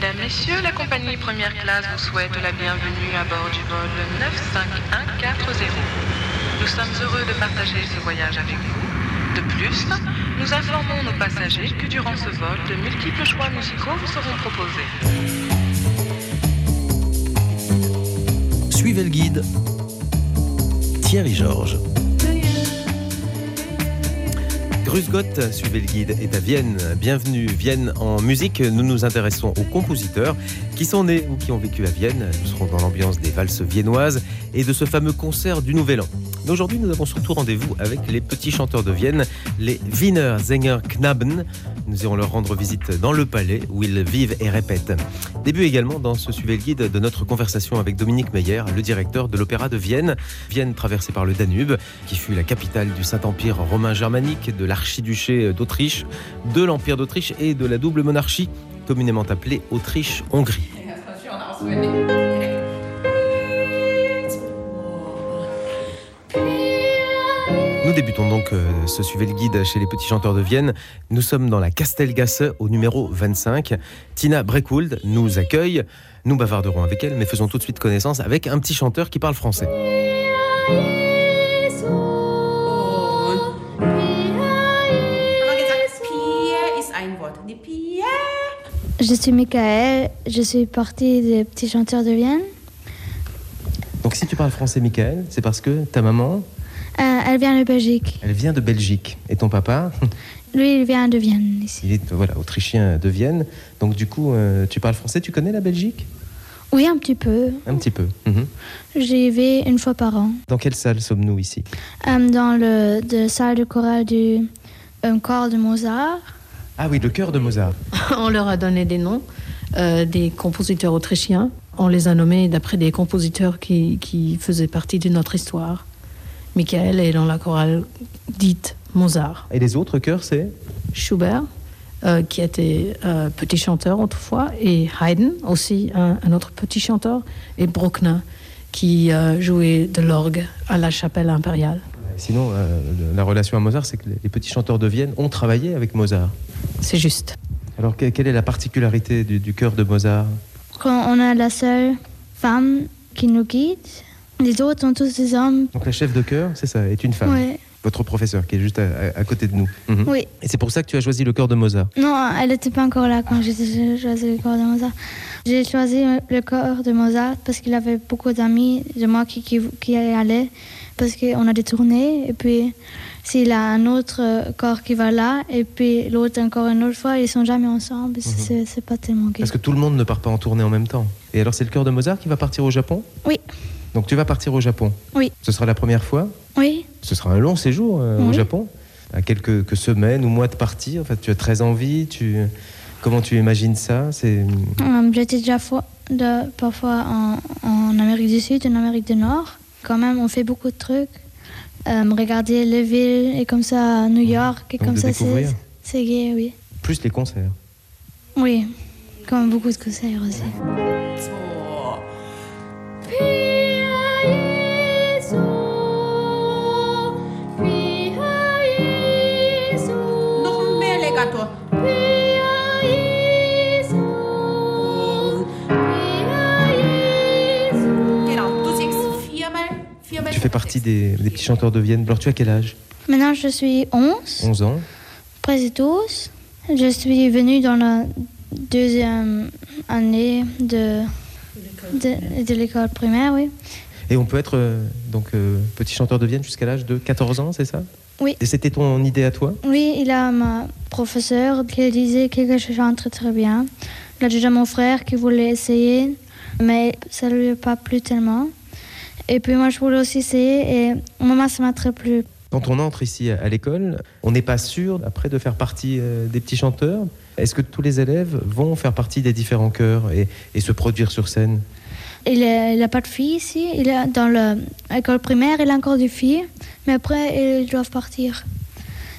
Mesdames, Messieurs, la compagnie première classe vous souhaite la bienvenue à bord du vol 95140. Nous sommes heureux de partager ce voyage avec vous. De plus, nous informons nos passagers que durant ce vol, de multiples choix musicaux vous seront proposés. Suivez le guide. Thierry Georges. Grüß Gott, suivez le guide, est à Vienne. Bienvenue, Vienne en musique. Nous nous intéressons aux compositeurs qui sont nés ou qui ont vécu à Vienne. Nous serons dans l'ambiance des valses viennoises et de ce fameux concert du Nouvel An. Aujourd'hui, nous avons surtout rendez-vous avec les petits chanteurs de Vienne, les Wiener Sänger Knaben. Nous irons leur rendre visite dans le palais où ils vivent et répètent. Début également dans ce suivez le guide de notre conversation avec Dominique Meyer, le directeur de l'Opéra de Vienne. Vienne traversée par le Danube, qui fut la capitale du Saint-Empire romain germanique, de l'archiduché d'Autriche, de l'Empire d'Autriche et de la double monarchie communément appelée Autriche-Hongrie. Débutons donc euh, ce suivez le guide chez les petits chanteurs de Vienne. Nous sommes dans la Castelgasse au numéro 25. Tina Breckwold nous accueille. Nous bavarderons avec elle, mais faisons tout de suite connaissance avec un petit chanteur qui parle français. Je suis Michael, je suis partie des petits chanteurs de Vienne. Donc si tu parles français, Michael, c'est parce que ta maman, Euh, elle vient de Belgique. elle vient de Belgique. Et ton papa, Lui, il vient de Vienne ici. il est voilà, autrichien de Vienne. Donc du coup, euh, tu parles français, tu connais la Belgique? Oui, un petit peu. Un petit peu. Mhm. J'y vais une fois par an. Dans quelle salle sommes-nous ici? Euh, dans le de salle de chorale du euh, corps de Mozart. Ah oui, le chœur de Mozart. On leur a donné des noms euh, des compositeurs autrichiens. On les a nommés d'après des compositeurs qui, qui faisaient partie de notre histoire. Michael est dans la chorale dite Mozart. Et les autres chœurs, c'est Schubert, euh, qui était euh, petit chanteur autrefois, et Haydn, aussi un, un autre petit chanteur, et Bruckner, qui euh, jouait de l'orgue à la chapelle impériale. Sinon, euh, le- la relation à Mozart, c'est que les petits chanteurs de Vienne ont travaillé avec Mozart. C'est juste. Alors, que- quelle est la particularité du, du chœur de Mozart? Quand on a la seule femme qui nous guide, les autres sont tous des hommes. Donc, la chef de chœur, c'est ça, est une femme. Ouais. Votre professeur, qui est juste à, à- à côté de nous. Mhm. Oui. Et c'est pour ça que tu as choisi le chœur de Mozart. Non, elle n'était pas encore là quand j'ai choisi le corps de Mozart. J'ai choisi le corps de Mozart parce qu'il avait beaucoup d'amis de moi qui, qui, qui y allaient, parce qu'on a des tournées, et puis s'il a un autre corps qui va là, et puis l'autre encore une autre fois, ils sont jamais ensemble, et c'est c'est pas tellement gai. Parce que tout le monde ne part pas en tournée en même temps. Et alors, c'est le chœur de Mozart qui va partir au Japon? Oui, Donc, tu vas partir au Japon oui, Ce sera la première fois oui. Ce sera un long séjour euh, au. Japon À quelques que semaines ou mois de partir. En fait, tu as très envie. Tu... Comment tu imagines ça? C'est Euh, J'étais déjà fois, de, parfois en, en Amérique du Sud, en Amérique du Nord. Quand même, on fait beaucoup de trucs. Euh, regarder les villes et comme ça New York et Donc comme ça c'est c'est gay, oui. plus les concerts. Oui, comme beaucoup de concerts aussi. Tu fais partie des, des petits chanteurs de Vienne. Alors, tu as quel âge? Maintenant, je suis 11, 11 ans. presque 12. Je suis venue dans la deuxième année de, de, de l'école primaire, oui. Et on peut être euh, donc euh, petit chanteur de Vienne jusqu'à l'âge de 14 ans, c'est ça? Oui. Et c'était ton idée à toi? Oui, il a ma professeure qui disait que je chante très très bien. Il a déjà mon frère qui voulait essayer, mais ça ne lui a pas plu tellement. Et puis moi, je voulais aussi essayer et maman, ça m'a très plu. Quand on entre ici à l'école, on n'est pas sûr après de faire partie euh, des petits chanteurs. Est-ce que tous les élèves vont faire partie des différents chœurs et, et se produire sur scène? Il n'a pas de filles ici. Il est dans l'école primaire, il a encore des filles, mais après, ils doivent partir.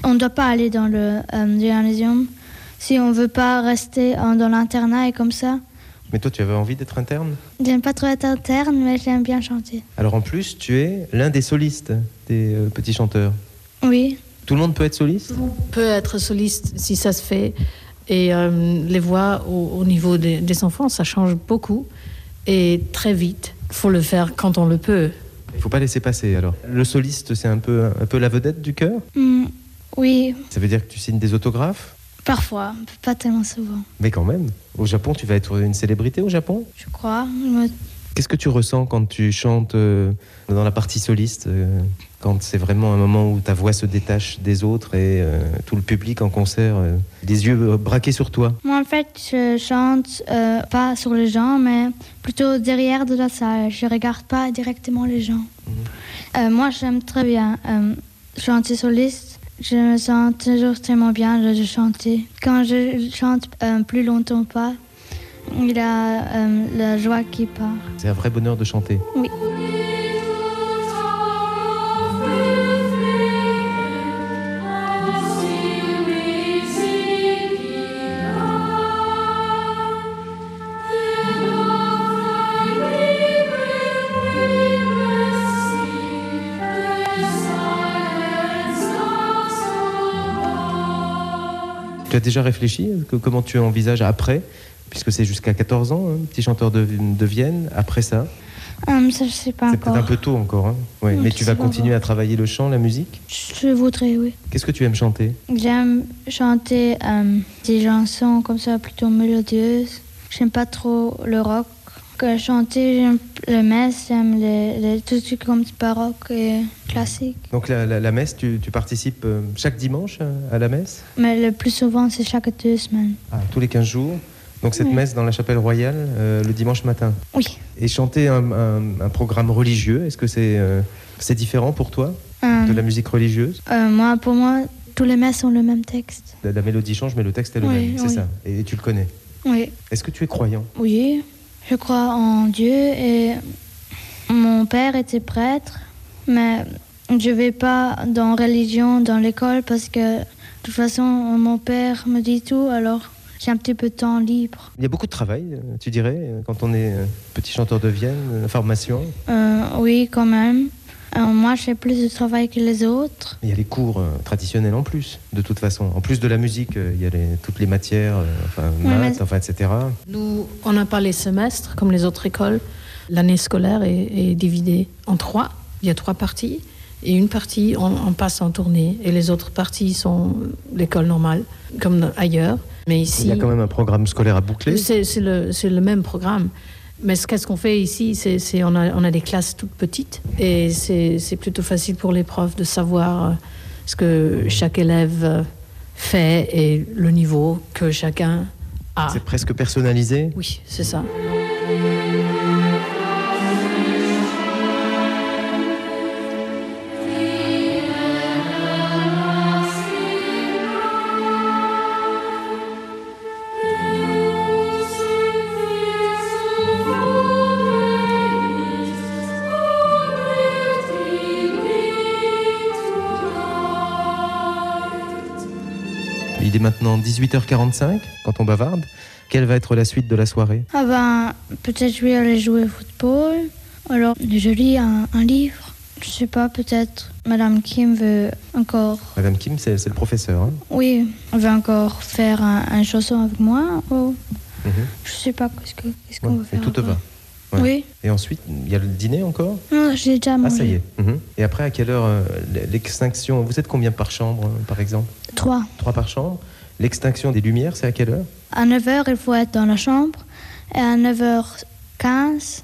On ne doit pas aller dans le euh, gymnasium si on ne veut pas rester dans l'internat et comme ça. Mais toi, tu avais envie d'être interne? J'aime pas trop être interne, mais j'aime bien chanter. Alors en plus, tu es l'un des solistes des euh, petits chanteurs. Oui, Tout le monde peut être soliste? Peut être soliste si ça se fait Et euh, les voix au, au niveau des, des enfants, ça change beaucoup et très vite. Il faut le faire quand on le peut. Il faut pas laisser passer alors. Le soliste, c'est un peu, un peu la vedette du chœur? Hmm, oui, Ça veut dire que tu signes des autographes? Parfois, pas tellement souvent, Mais quand même. Au Japon, tu vas être une célébrité au Japon? Je crois. Me- Qu'est-ce que tu ressens quand tu chantes euh, dans la partie soliste euh, Quand c'est vraiment un moment où ta voix se détache des autres et euh, tout le public en concert, les yeux braqués sur toi? Moi, en fait, je chante pas sur les gens, mais plutôt derrière de la salle. Je regarde pas directement les gens. Euh, moi, j'aime très bien chanter soliste. Je me sens toujours tellement bien de, chanter. Quand je chante euh, plus longtemps pas, il y a euh, la joie qui part. C'est un vrai bonheur de chanter. Oui. Tu as déjà réfléchi euh, que, comment tu envisages après Puisque c'est jusqu'à 14 ans, hein, petit chanteur de, de Vienne. Après ça, Euh, ça, je sais pas c'est peut-être un peu tôt encore. hein. Ouais, Non, mais tu vas continuer à travailler le chant, la musique? Je voudrais, oui. Qu'est-ce que tu aimes chanter? J'aime chanter euh, des chansons comme ça, plutôt mélodieuses. J'aime pas trop le rock. Que chanter, j'aime le messe, j'aime les, les, tout ce qui est comme baroque et classique. Donc la, la- la messe, tu, tu participes euh, chaque dimanche à, à la messe? Mais le plus souvent, c'est chaque deux semaines. Ah, Tous les 15 jours. Donc cette Oui. messe dans la chapelle royale euh, le dimanche matin? Oui. Et chanter un, un- un programme religieux, est-ce que c'est euh, c'est différent pour toi Euh, de la musique religieuse? euh, moi, pour moi, tous les messes ont le même texte. la, la mélodie change, mais le texte est le Oui, même, c'est oui. ça. Et tu le connais? Oui. Est-ce que tu es croyant? Oui, je crois en Dieu et mon père était prêtre, mais je vais pas dans religion dans l'école parce que de toute façon mon père me dit tout alors j'ai un petit peu de temps libre. Il y a beaucoup de travail, euh, tu dirais, euh, quand on est euh, petit chanteur de Vienne, formation. Euh, oui, quand même. Euh, moi, je fais plus de travail que les autres. Il y a les cours traditionnels en plus, de toute façon. En plus de la musique, il y a les- toutes les matières, enfin, maths, mais- enfin, etc. Nous, on n'a pas les semestres comme les autres écoles. L'année scolaire est, est divisée en trois. Il y a trois parties. Et une partie, on, on passe en tournée. Et les autres parties sont l'école normale, comme ailleurs. Mais ici, Il y a quand même un programme scolaire à boucler. c'est le, même programme. Mais ce qu'est-ce qu'on fait ici, c'est on, a, on a des classes toutes petites. Et c'est c'est plutôt facile pour les profs de savoir euh, ce que chaque élève euh, fait et le niveau que chacun a. C'est presque personnalisé? Oui, c'est ça. Maintenant 18h45 quand on bavarde. Quelle va être la suite de la soirée? Ah ben, peut-être je vais aller jouer au football. Alors, je lis un, un livre. Je sais pas, peut-être Madame Kim veut encore... Madame Kim, c'est le professeur. hein? Oui, elle veut encore faire un, un chanson avec moi. ou Mhm. je sais pas qu'est-ce que- qu'est-ce qu'on Ouais, va faire. tout te va. Ouais. Oui. Et ensuite, il y a le dîner encore? Non, j'ai déjà mangé. Ah, ça y est. Mhm. Et après, à quelle heure euh, l'extinction Vous êtes combien par chambre, euh, par exemple? Trois. Trois par chambre L'extinction des lumières, c'est à quelle heure? À 9h, il faut être dans la chambre. Et à 9h15,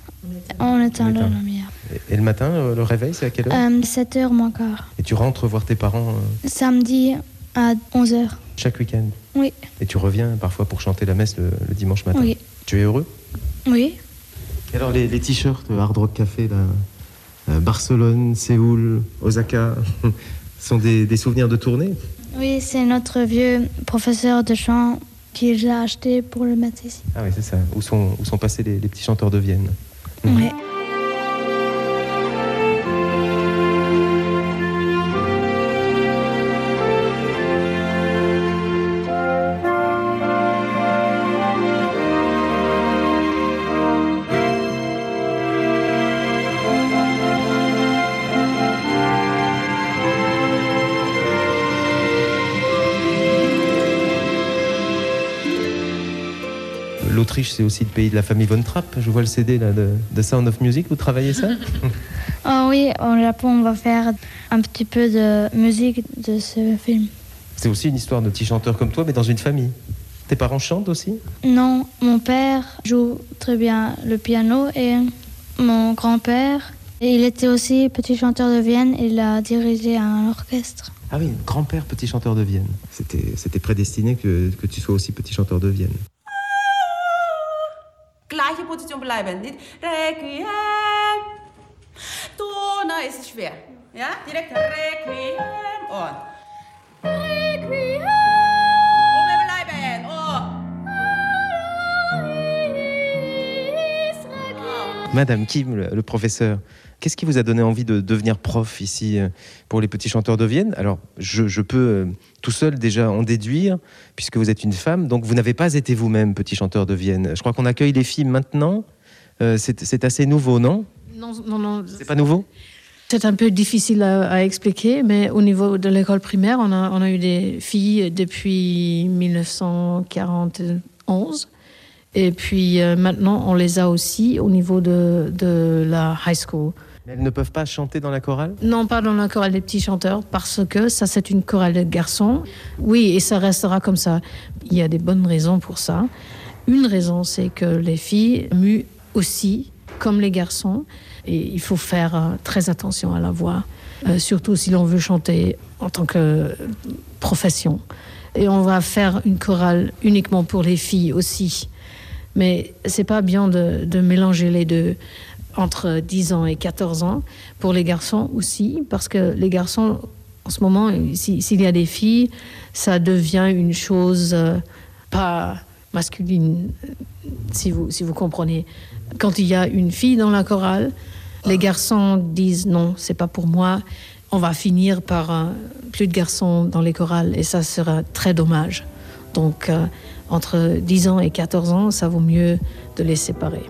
on éteint la lumière. Et, le matin, euh, le réveil, c'est à quelle heure? Euh, 7h moins quart. Et tu rentres voir tes parents euh, Samedi à 11h. chaque week-end? Oui. Et tu reviens parfois pour chanter la messe le, le dimanche matin? Oui. Tu es heureux? Oui. Et alors, les, les t-shirts Hard Rock Café, là, euh, Barcelone, Séoul, Osaka, sont des, des souvenirs de tournée? Oui, c'est notre vieux professeur de chant qui les a acheté pour le mettre ici. Ah oui, c'est ça. Où sont, où sont passés les, les petits chanteurs de Vienne? l'Autriche, c'est aussi le pays de la famille Von Trapp. Je vois le CD là, de, de Sound of Music. Vous travaillez ça? Oh oui, au Japon, on va faire un petit peu de musique de ce film. C'est aussi une histoire de petit chanteur comme toi, mais dans une famille. Tes parents chantent aussi? Non, mon père joue très bien le piano et mon grand-père, il était aussi petit chanteur de Vienne. Il a dirigé un orchestre. Ah oui, grand-père petit chanteur de Vienne. C'était, c'était prédestiné que, que tu sois aussi petit chanteur de Vienne. Gleiche Position bleiben. Nicht Requiem. Tona ist es schwer. Ja, direkt Requiem und Requiem. Oben bleiben. Oh. Madame Kim, le, le professeur, qu'est-ce qui vous a donné envie de devenir prof ici euh, pour les petits chanteurs de Vienne? Alors, je, je peux euh, tout seul déjà en déduire, puisque vous êtes une femme, donc vous n'avez pas été vous-même petit chanteur de Vienne. Je crois qu'on accueille les filles maintenant. Euh, c'est, c'est assez nouveau, non? Non, non, non. C'est pas nouveau? C'est un peu difficile à, à expliquer, mais au niveau de l'école primaire, on a, on a eu des filles depuis 1941. Et puis euh, maintenant, on les a aussi au niveau de, de la high school. Elles ne peuvent pas chanter dans la chorale? Non, pas dans la chorale des petits chanteurs, parce que ça, c'est une chorale de garçons. Oui, et ça restera comme ça. Il y a des bonnes raisons pour ça. Une raison, c'est que les filles muent aussi, comme les garçons, et il faut faire euh, très attention à la voix, euh, surtout si l'on veut chanter en tant que profession. Et on va faire une chorale uniquement pour les filles aussi. Mais c'est pas bien de mélanger les deux entre 10 ans et 14 ans pour les garçons aussi parce que les garçons en ce moment si- s'il y a des filles ça devient une chose euh, pas masculine si vous si vous comprenez. Quand il y a une fille dans la chorale les garçons disent non c'est pas pour moi on va finir par euh, plus de garçons dans les chorales et ça sera très dommage. Donc euh, entre 10 ans et 14 ans ça vaut mieux de les séparer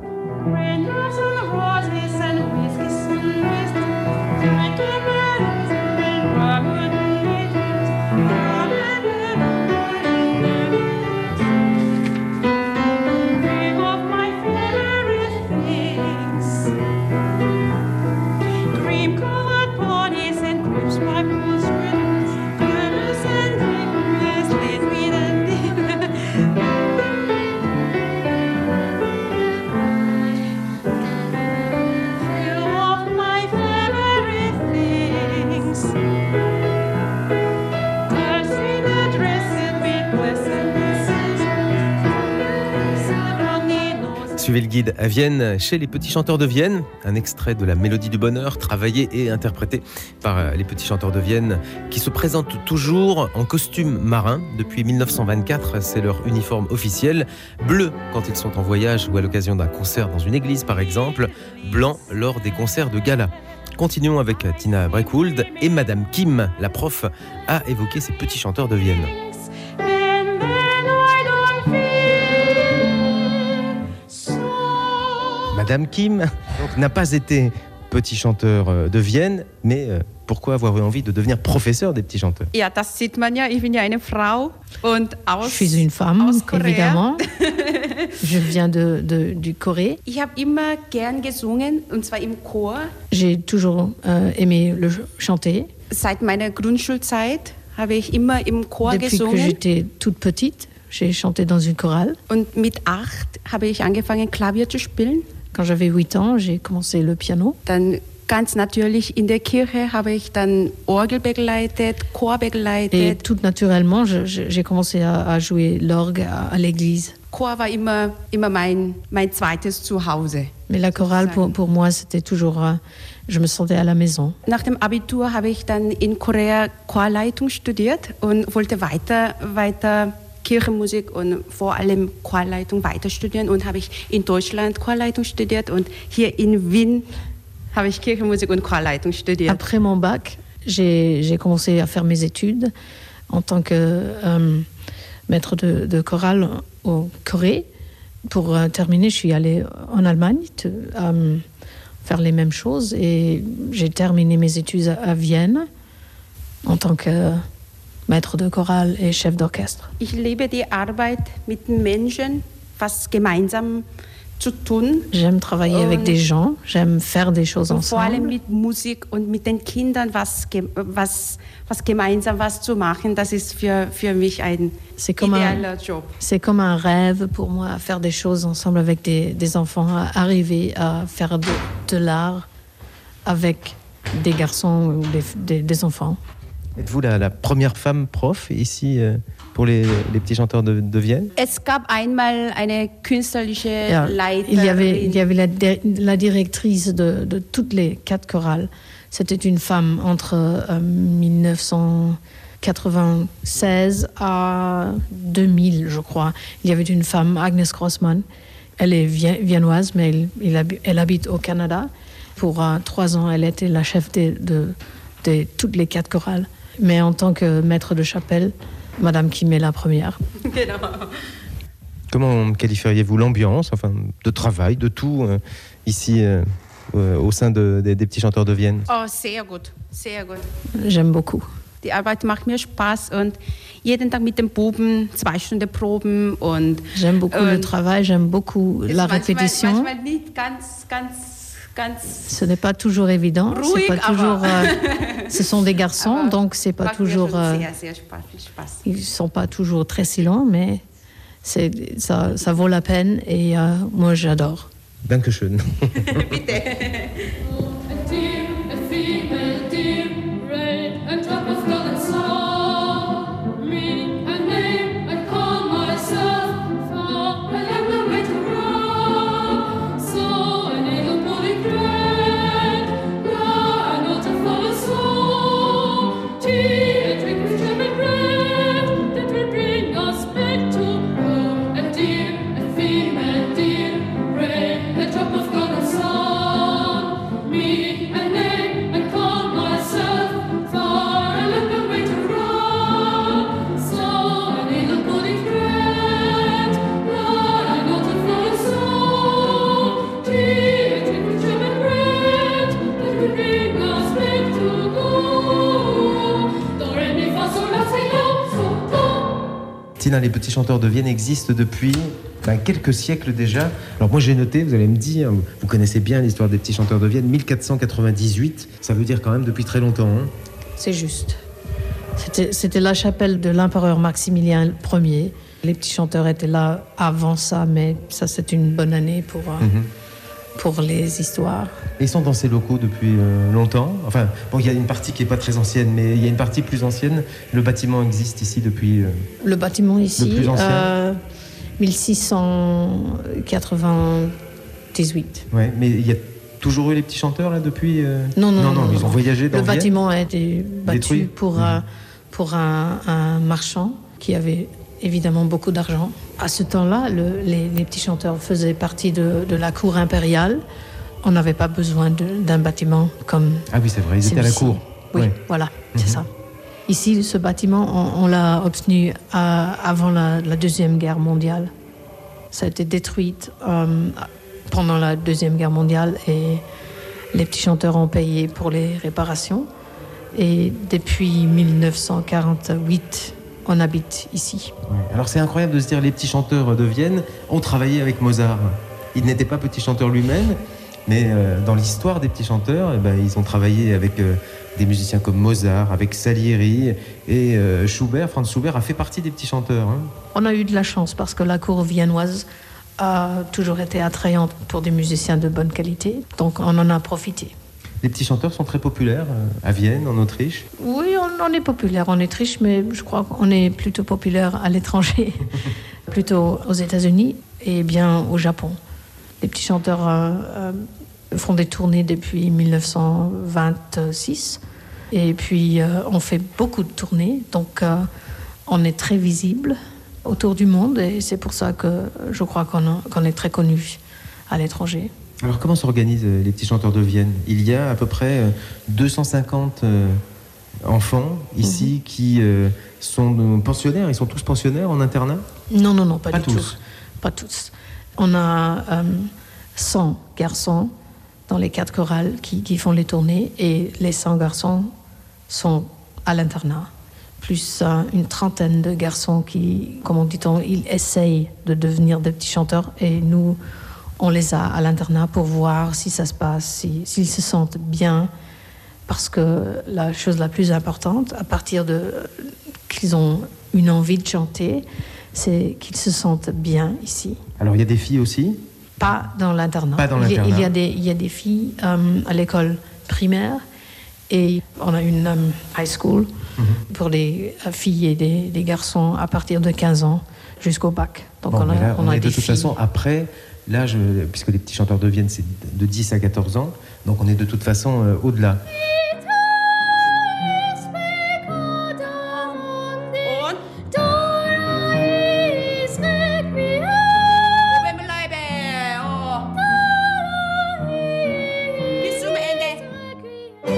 Le guide à Vienne, chez les petits chanteurs de Vienne. Un extrait de la Mélodie du Bonheur, travaillé et interprété par euh, les petits chanteurs de Vienne, qui se présentent toujours en costume marin. Depuis 1924, c'est leur uniforme officiel. Bleu quand ils sont en voyage ou à l'occasion d'un concert dans une église, par exemple. Blanc lors des concerts de gala. Continuons avec Tina Breckwold et Madame Kim, la prof, a évoqué ces petits chanteurs de Vienne. Madame Kim n'a pas été petit chanteur euh, de Vienne, mais euh, pourquoi avoir eu envie de devenir professeur des petits chanteurs? Ja, das sieht man ja. Ich bin ja eine Frau und aus. Je suis une femme, aus Korea. évidemment. Je viens de, de- du Corée. Ich habe immer gern gesungen und zwar im Chor. J'ai toujours euh, aimé le ch- chanter. Seit meiner Grundschulzeit habe ich immer im Chor Depuis que j'étais toute petite, j'ai chanté dans une chorale. und mit acht habe ich angefangen Klavier zu spielen. Quand j'avais 8 ans, j'ai commencé le piano. Dann ganz natürlich in der Kirche habe ich dann Orgel begleitet, Chor Et begleitet. tout naturellement, j'ai commencé à, à jouer l'orgue à, à l'église. Chor war immer, immer mein, mein zweites Zuhause. Mais la chorale, pour, pour moi, c'était toujours... euh, je me sentais à la maison. Nach dem Abitur habe ich dann in Korea Chorleitung studiert und wollte weiter, weiter Kirchenmusik und vor allem Chorleitung weiter studieren in Deutschland in Wien. Après mon bac, j'ai commencé à faire mes études en tant que euh, maître de, chorale au Corée. Pour euh, terminer, je suis allée en Allemagne euh, faire les mêmes choses et j'ai terminé mes études à, à Vienne en tant que maître de chorale et chef d'orchestre. J'aime travailler avec des gens, j'aime faire des choses ensemble. C'est comme comme un rêve pour moi faire des choses ensemble avec des, des enfants, arriver à faire de, de l'art avec des garçons ou des, des- des enfants. Êtes-vous la, la première femme prof ici euh, pour les, les petits chanteurs de, de Vienne? Es gab einmal eine künstlerische Ja, Leiterin. il y avait, il y avait la, di- la directrice de, de toutes les quatre chorales. C'était une femme entre euh, 1996 à 2000, je crois. Il y avait une femme, Agnes Grossman. Elle est vi- viennoise, mais elle, il habi- elle habite au Canada. Pour euh, trois ans, elle était la chef de, de- de toutes les quatre chorales. Mais en tant que maître de chapelle, Madame Kim est la première. Comment qualifieriez-vous l'ambiance, enfin, de travail, de tout euh, ici euh, euh, au sein de- des- des petits chanteurs de Vienne? Oh, sehr gut, sehr gut. J'aime beaucoup. Die Arbeit macht mir Spaß und jeden Tag mit den Buben zwei Stunden proben und J'aime beaucoup le travail, j'aime beaucoup la manchmal, répétition. manchmal nicht ganz, ganz, ganz. Ce n'est pas toujours évident. Pas toujours. euh, ce sont des garçons, donc c'est pas toujours. euh, ils sont pas toujours très silents, mais ça vaut la peine et euh, moi j'adore. Dankeschön. les petits chanteurs de Vienne existent depuis ben, quelques siècles déjà. Alors moi j'ai noté, vous allez me dire, vous connaissez bien l'histoire des petits chanteurs de Vienne, 1498, ça veut dire quand même depuis très longtemps. hein. C'est juste. C'était- C'était la chapelle de l'empereur Maximilien Ier. Les petits chanteurs étaient là avant ça, mais ça c'est une bonne année pour, euh, Mhm. Pour les histoires. Ils sont dans ces locaux depuis euh, longtemps. Enfin, bon, il y a une partie qui est pas très ancienne, mais il y a une partie plus ancienne. Le bâtiment existe ici depuis. euh, Le bâtiment ici, Le plus ancien. euh, 1698. ouais, mais il y a toujours eu les petits chanteurs là depuis. euh, Non, non, non, non, ils non. ont voyagé dans Le Vienne. bâtiment a été battu Détruit. pour, euh, pour un, un marchand qui avait évidemment beaucoup d'argent. À ce temps-là, le- les, les petits chanteurs faisaient partie de, de la cour impériale. On n'avait pas besoin d'un bâtiment comme Ah oui, c'est vrai, ils étaient à la cour. Oui, voilà, c'est Mhm. ça. Ici, ce bâtiment, on, on l'a obtenu à- avant la, la Deuxième Guerre mondiale. Ça a été détruit euh, pendant la Deuxième Guerre mondiale et les petits chanteurs ont payé pour les réparations. Et depuis 1948, on habite ici. Ouais. Alors c'est incroyable de se dire les petits chanteurs de Vienne ont travaillé avec Mozart. Il n'était pas petit chanteur lui-même, mais euh, dans l'histoire des petits chanteurs, eh ben, ils ont travaillé avec euh, des musiciens comme Mozart, avec Salieri et euh, Schubert. Franz Schubert a fait partie des petits chanteurs. hein. On a eu de la chance parce que la cour viennoise a toujours été attrayante pour des musiciens de bonne qualité. Donc on en a profité. Les petits chanteurs sont très populaires euh, à Vienne, en Autriche. Oui, on, on est populaire en Autriche, mais je crois qu'on est plutôt populaire à l'étranger, plutôt aux États-Unis et bien au Japon. Les petits chanteurs euh, euh, font des tournées depuis 1926 et puis euh, on fait beaucoup de tournées, donc on est très visible autour du monde et c'est pour ça que je crois qu'on est très connu à l'étranger. Alors comment s'organisent euh, les petits chanteurs de Vienne? Il y a à peu près euh, 250 euh, enfants ici qui euh, sont euh, pensionnaires. Ils sont tous pensionnaires en internat? Non, non, non, pas, Pas du tous. tout. Pas tous. On a euh, 100 garçons dans les quatre chorales qui, qui font les tournées et les 100 garçons sont à l'internat. plus euh, une trentaine de garçons qui, comment dit-on, ils essayent de devenir des petits chanteurs et nous, on les a à l'internat pour voir si ça se passe, si- s'ils se sentent bien. Parce que la chose la plus importante, à partir de qu'ils ont une envie de chanter, c'est qu'ils se sentent bien ici. Alors il y a des filles aussi? Pas dans l'internat. Pas dans Il y a- Il y, l'internat. a des, il y a des filles euh, à l'école primaire et on a une euh, high school Mhm. pour les euh, filles et des, des garçons à partir de 15 ans jusqu'au bac. Donc Bon, on a, là, on on a est de des toute filles. façon après l'âge, puisque les petits chanteurs de Vienne, c'est de 10 à 14 ans, donc on est de toute façon euh, au-delà.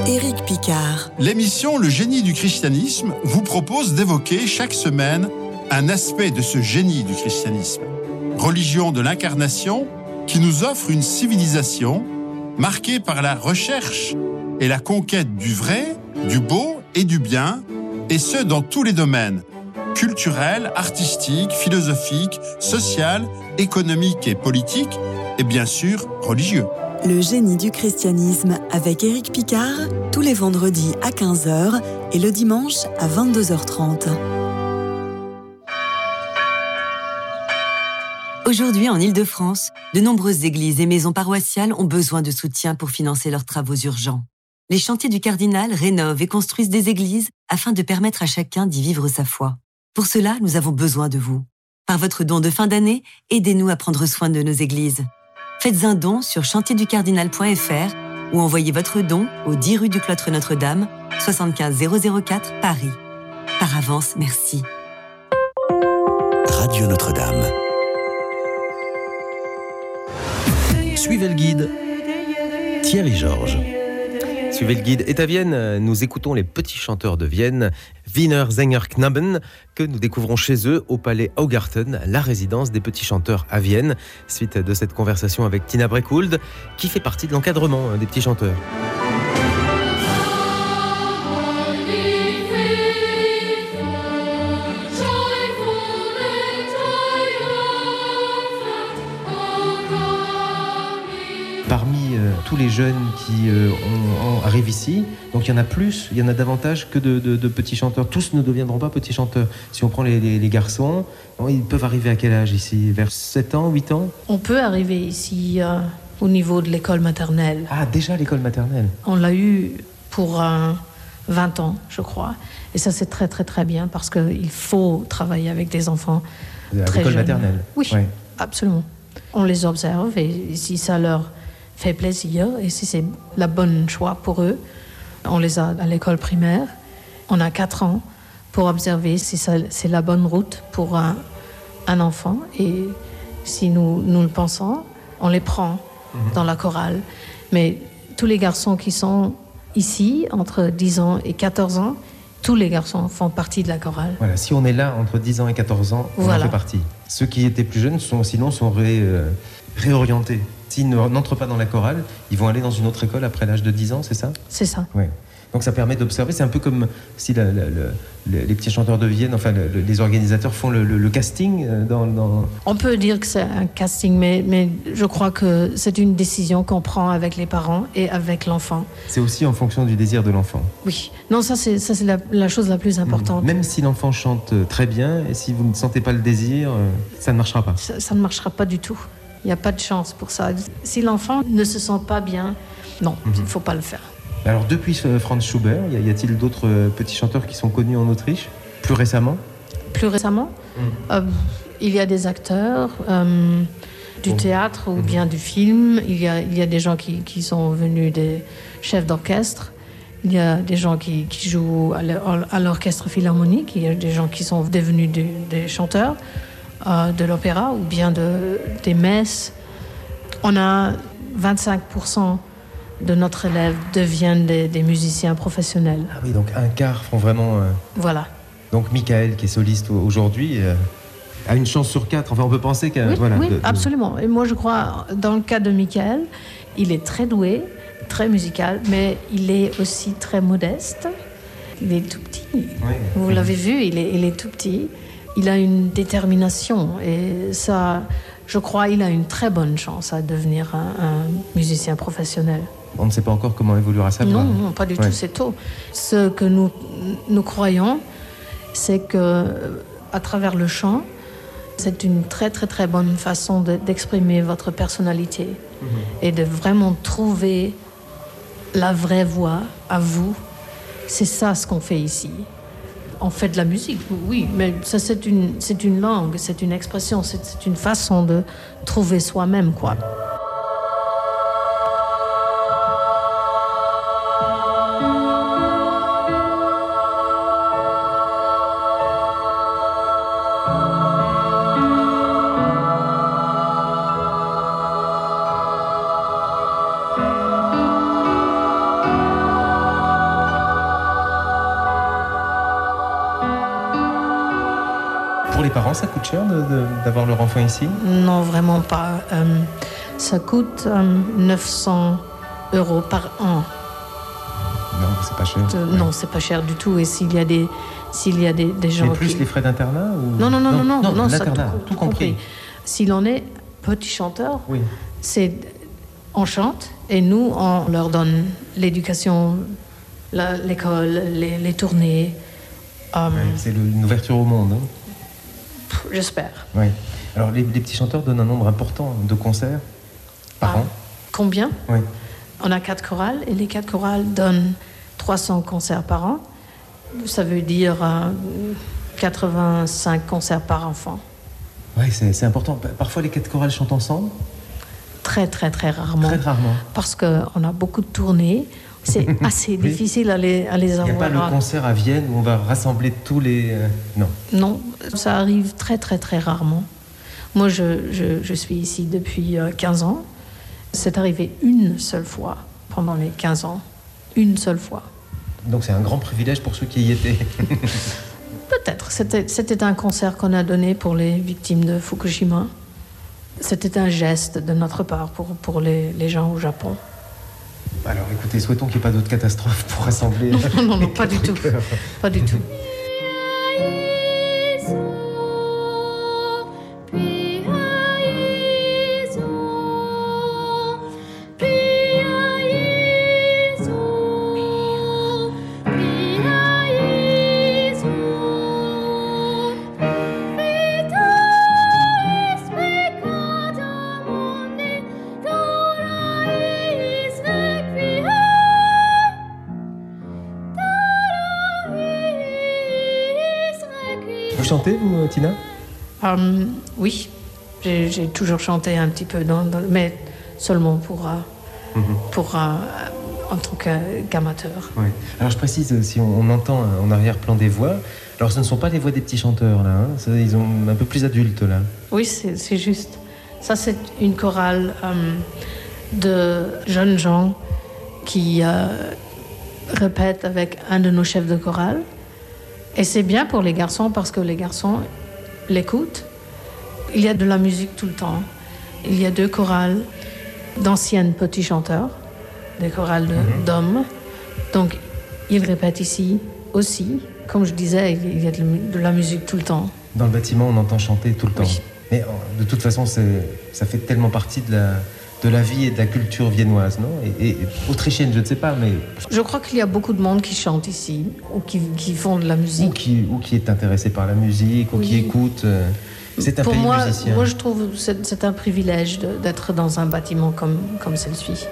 Éric Picard. L'émission Le génie du christianisme vous propose d'évoquer chaque semaine un aspect de ce génie du christianisme. Religion de l'incarnation qui nous offre une civilisation marquée par la recherche et la conquête du vrai, du beau et du bien, et ce dans tous les domaines culturel, artistique, philosophique, social, économique et politique, et bien sûr religieux. Le génie du christianisme avec Éric Picard, tous les vendredis à 15h et le dimanche à 22h30. Aujourd'hui, en Île-de-France, de nombreuses églises et maisons paroissiales ont besoin de soutien pour financer leurs travaux urgents. Les chantiers du Cardinal rénovent et construisent des églises afin de permettre à chacun d'y vivre sa foi. Pour cela, nous avons besoin de vous. Par votre don de fin d'année, aidez-nous à prendre soin de nos églises. Faites un don sur chantierducardinal.fr ou envoyez votre don au 10 rue du Cloître Notre-Dame, 75 004 Paris. Par avance, merci. Radio Notre-Dame. Suivez le guide. Thierry Georges. Suivez le guide. Et à Vienne, nous écoutons les petits chanteurs de Vienne, Wiener Sänger Knaben, que nous découvrons chez eux au palais Augarten, la résidence des petits chanteurs à Vienne, suite de cette conversation avec Tina Breckhould, qui fait partie de l'encadrement hein, des petits chanteurs. Tous les jeunes qui euh, arrivent ici, donc il y en a plus, il y en a davantage que de, de- de petits chanteurs. Tous ne deviendront pas petits chanteurs. Si on prend les, les- les garçons, ils peuvent arriver à quel âge ici? Vers 7 ans, 8 ans? On peut arriver ici euh, au niveau de l'école maternelle. Ah, déjà l'école maternelle? On l'a eu pour euh, 20 ans, je crois. Et ça, c'est très, très, très bien parce qu'il faut travailler avec des enfants À l'école maternelle? Oui, Ouais. absolument. On les observe et si ça leur fait plaisir et si c'est la bonne choix pour eux, on les a à l'école primaire. On a 4 ans pour observer si c'est la bonne route pour un, un enfant. Et si nous, nous le pensons, on les prend dans la chorale. Mais tous les garçons qui sont ici, entre 10 ans et 14 ans, tous les garçons font partie de la chorale. Voilà, si on est là entre 10 ans et 14 ans, on en Voilà. fait partie. Ceux qui étaient plus jeunes, sont, sinon, sont ré- euh, réorientés. S'ils ne- n'entrent pas dans la chorale, ils vont aller dans une autre école après l'âge de 10 ans, c'est ça? C'est ça. Ouais. Donc ça permet d'observer. C'est un peu comme si la- la- les petits chanteurs de Vienne, enfin le- le- les organisateurs font le, le- le casting euh, dans, dans- On peut dire que c'est un casting, mais, mais je crois que c'est une décision qu'on prend avec les parents et avec l'enfant. C'est aussi en fonction du désir de l'enfant. Oui. Non, ça c'est ça c'est la, chose la plus importante. Même si l'enfant chante euh, très bien, et si vous ne sentez pas le désir, euh, ça ne marchera pas. Ça, ça ne marchera pas du tout. Il n'y a pas de chance pour ça. Si l'enfant ne se sent pas bien, non, il ne faut pas le faire. Alors depuis Franz Schubert, y a-t-il d'autres euh, petits chanteurs qui sont connus en Autriche? Plus récemment? Plus récemment, euh, il y a des acteurs euh, du théâtre ou bien du film. Il y a, il y a des gens qui, qui sont venus des chefs d'orchestre. Il y a des gens qui, qui jouent à l'or- à l'orchestre philharmonique. Il y a des gens qui sont devenus des, des chanteurs euh, de l'opéra ou bien de, des messes. On a 25% de notre élève deviennent des, des musiciens professionnels. Ah oui, donc un quart font vraiment. euh, Voilà. Donc Michael, qui est soliste au- aujourd'hui, euh, a une chance sur quatre. Enfin, on peut penser que Oui, voilà. oui, de- de- absolument. Et moi, je crois, dans le cas de Michael, il est très doué, très musical, mais il est aussi très modeste. il est tout petit. Vous l'avez vu, il est, il est tout petit. Il a une détermination et ça, je crois, il a une très bonne chance à devenir un, un musicien professionnel. On ne sait pas encore comment évoluera voix. Non, non, pas du Ouais. tout, c'est tôt. Ce que nous, nous croyons, c'est que à travers le chant, c'est une très très très bonne façon de- d'exprimer votre personnalité et de vraiment trouver la vraie voix à vous. C'est ça ce qu'on fait ici. On fait de la musique, oui, mais ça c'est une, c'est une langue, c'est une expression, c'est une façon de trouver soi-même, quoi. D'avoir leur enfant ici Non, vraiment pas. Euh, ça coûte euh, 900 euros par an. Non, c'est pas cher. Euh, Non, c'est pas cher du tout. Et s'il y a des, s'il y a des, des gens Mais plus qui... les frais d'internat ou... Non, non, non, non, non, non, l'internat, tout compris. S'il en est petit chanteur, Oui. c'est on chante et nous on leur donne l'éducation, l'école, les, les tournées. Euh, Ouais, c'est une ouverture au monde. hein. J'espère. Oui. Alors, les, les petits chanteurs donnent un nombre important de concerts par Ah. an. Combien Oui. On a quatre chorales et les quatre chorales donnent 300 concerts par an. Ça veut dire euh, 85 concerts par enfant. Oui, c'est important. Pa- Parfois, les quatre chorales chantent ensemble. Très, très, très rarement. Très rarement. Parce qu'on a beaucoup de tournées. C'est assez Oui. difficile à les, à les Il n'y a pas avoir. le concert à Vienne où on va rassembler tous les... euh, Non. Non, ça arrive très, très, très rarement. Moi, je, je- je suis ici depuis euh, 15 ans. C'est arrivé une seule fois pendant les 15 ans. Une seule fois. Donc, c'est un grand privilège pour ceux qui y étaient. Peut-être. C'était, c'était un concert qu'on a donné pour les victimes de Fukushima. C'était un geste de notre part pour, pour les, les gens au Japon. Alors, écoutez, souhaitons qu'il n'y ait pas d'autres catastrophes pour rassembler... Non, non, non, pas du tout. Pas du tout. Chantez, vous, Tina? Euh, oui, j'ai, toujours chanté un petit peu, dans, dans- mais seulement pour, euh, pour euh, en tant qu'amateur. Oui. Alors je précise, si on, on entend euh, en arrière-plan des voix, alors ce ne sont pas les voix des petits chanteurs là, hein. Ils ont un peu plus adultes là. Oui, c'est, c'est juste. Ça, c'est une chorale euh, de jeunes gens qui euh, répètent avec un de nos chefs de chorale. Et c'est bien pour les garçons parce que les garçons l'écoutent. Il y a de la musique tout le temps. Il y a deux chorales d'anciennes petits chanteurs, des chorales de- d'hommes. Donc, ils répètent ici aussi. Comme je disais, il y a de la musique tout le temps. Dans le bâtiment, on entend chanter tout le temps. Oui. Mais euh, de toute façon, ça fait tellement partie de la, de la vie et de la culture viennoise, non et, et- autrichienne, je ne sais pas, mais Je crois qu'il y a beaucoup de monde qui chante ici ou qui, qui font de la ou musique. qui, ou qui est intéressé par la musique, ou qui écoute. euh, C'est un Pour pays moi, musicien. moi, je trouve que c'est un privilège d'être dans un bâtiment comme, comme celui-ci.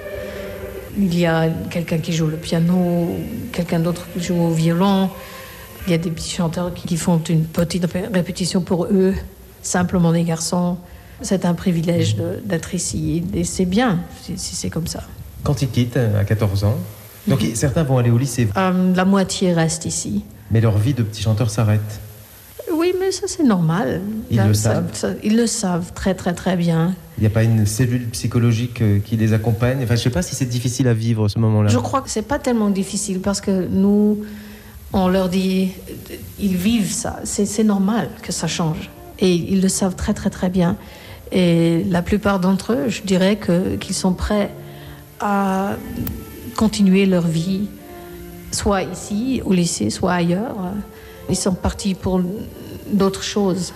Il y a quelqu'un qui joue le piano, quelqu'un d'autre qui joue au violon. Il y a des petits chanteurs qui, font une petite ré- répétition pour eux, simplement des garçons. C'est un privilège d'être ici et c'est bien si, c'est comme ça. Quand ils quittent euh, à 14 ans, donc Mhm. certains vont aller au lycée, Euh, la moitié reste ici. mais leur vie de petit chanteur s'arrête. Oui, mais ça c'est normal. Ils Là, le ça- savent ça- Ils le savent très très très bien. Il n'y a pas une cellule psychologique euh, qui les accompagne. Enfin, je ne sais pas si c'est difficile à vivre ce moment-là. Je crois que c'est pas tellement difficile parce que nous, on leur dit, ils vivent ça. C'est normal que ça change. Et ils le savent très très très bien. Et la plupart d'entre eux, je dirais qu'ils sont prêts à continuer leur vie soit ici au lycée, soit ailleurs. Ils sont partis pour d'autres choses.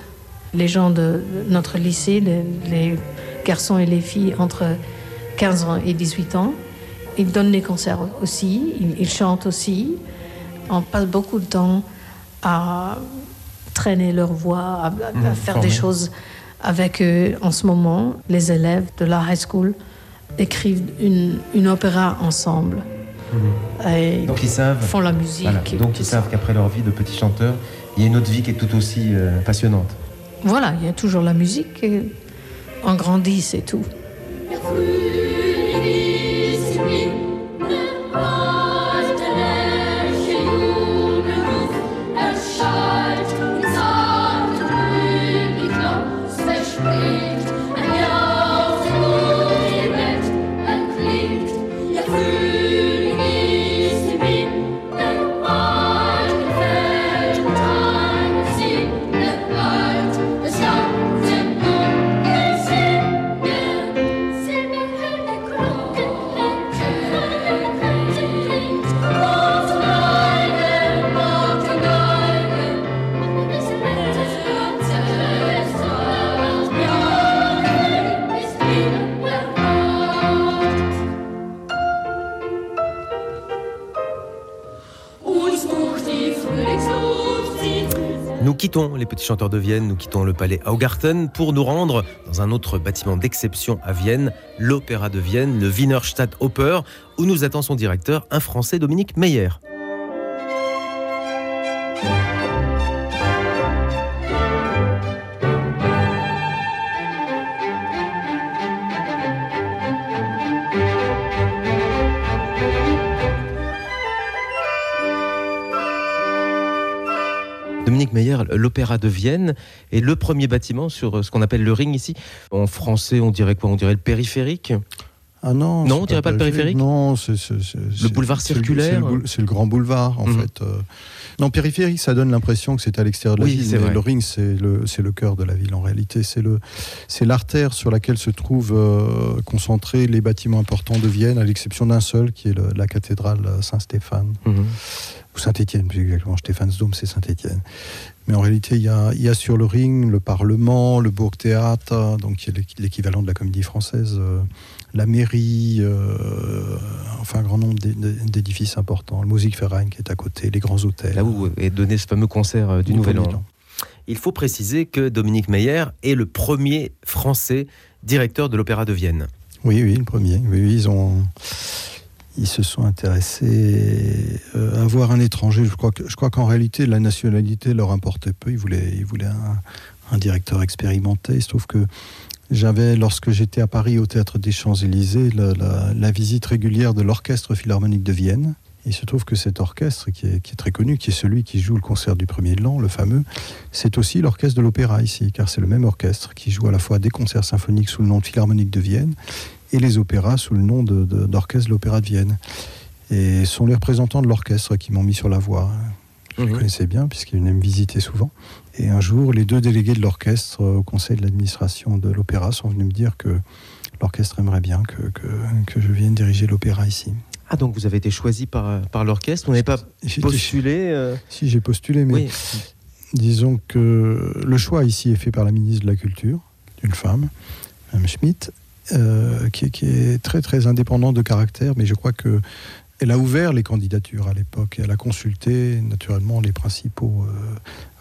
Les gens de notre lycée, les, les garçons et les filles entre 15 ans et 18 ans, ils donnent des concerts aussi, ils, ils chantent aussi. On passe beaucoup de temps à traîner leur voix, à, Mhm, faire des choses avec eux. En ce moment, les élèves de la high school écrivent une, une opéra ensemble. Et Mhm. Donc ils savent. font la musique. Voilà, donc ils savent qu'après leur vie de petits chanteurs, il y a une autre vie qui est tout aussi euh, passionnante. Voilà, il y a toujours la musique. et On grandit, c'est tout. Nous quittons les petits chanteurs de Vienne, nous quittons le palais Augarten pour nous rendre dans un autre bâtiment d'exception à Vienne, l'Opéra de Vienne, le Wiener Stadtoper, où nous attend son directeur, un Français, Dominique Meyer. Meyer, l'Opéra de Vienne est le premier bâtiment sur ce qu'on appelle le ring ici. En français, on dirait quoi? On dirait le périphérique? Ah non, Non, on dirait pas le périphérique? Non, c'est c'est- boulevard circulaire C'est le, le grand boulevard, en Mhm. fait. euh. Non, périphérique, ça donne l'impression que c'est à l'extérieur de la Oui, ville. mais vrai. le ring, c'est le, c'est le cœur de la ville, en réalité. C'est le, c'est l'artère sur laquelle se trouvent euh, concentrés les bâtiments importants de Vienne, à l'exception d'un seul, qui est le- la cathédrale Saint-Stéphane. Mhm. Ou Saint-Étienne, plus exactement. Stéphansdom, c'est Saint-Étienne. Mais en réalité, il y, a, il y a sur le ring le Parlement, le Burgtheater, donc qui est l'équ- l'équivalent de la Comédie Française, euh, la mairie, euh, enfin un grand nombre d'é- d'édifices importants. Le Musikverein qui est à côté, les grands hôtels. Là où est donné ce fameux concert euh, du Nouvel An. Il faut préciser que Dominique Meyer est le premier Français directeur de l'Opéra de Vienne. Oui, oui, le premier. Oui, oui, ils ont. Ils se sont intéressés euh, à avoir un étranger. Je crois qu'en réalité la nationalité leur importait peu. Ils voulaient, un, directeur expérimenté. Il se trouve que j'avais, lorsque j'étais à Paris au théâtre des Champs-Élysées, la, visite régulière de l'orchestre philharmonique de Vienne. Il se trouve que cet orchestre, qui est, qui est très connu, qui est celui qui joue le concert du premier de l'an, le fameux, c'est aussi l'orchestre de l'opéra ici, car c'est le même orchestre qui joue à la fois des concerts symphoniques sous le nom de Philharmonique de Vienne et les opéras sous le nom de- d'orchestre de, l'Opéra de Vienne. Et ce sont les représentants de l'orchestre qui m'ont mis sur la voie. Je les Mhm. connaissais bien, puisqu'ils venaient me visiter souvent. Et un jour, les deux délégués de l'orchestre euh, au conseil de l'administration de l'opéra sont venus me dire que l'orchestre aimerait bien que, que, que je vienne diriger l'opéra ici. Ah, donc vous avez été choisi par, par l'orchestre Vous n'avez pas postulé euh, Si j'ai postulé, mais Oui. disons que le choix ici est fait par la ministre de la Culture, une femme, Mme Schmitt, euh, qui, est- qui est très très indépendante de caractère, mais je crois que elle a ouvert les candidatures à l'époque et elle a consulté naturellement les principaux euh,